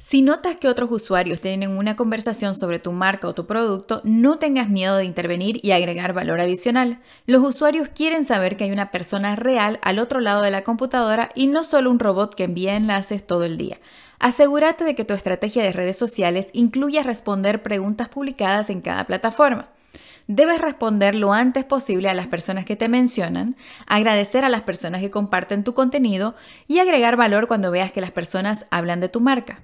Si notas que otros usuarios tienen una conversación sobre tu marca o tu producto, no tengas miedo de intervenir y agregar valor adicional. Los usuarios quieren saber que hay una persona real al otro lado de la computadora y no solo un robot que envía enlaces todo el día. Asegúrate de que tu estrategia de redes sociales incluya responder preguntas publicadas en cada plataforma. Debes responder lo antes posible a las personas que te mencionan, agradecer a las personas que comparten tu contenido y agregar valor cuando veas que las personas hablan de tu marca.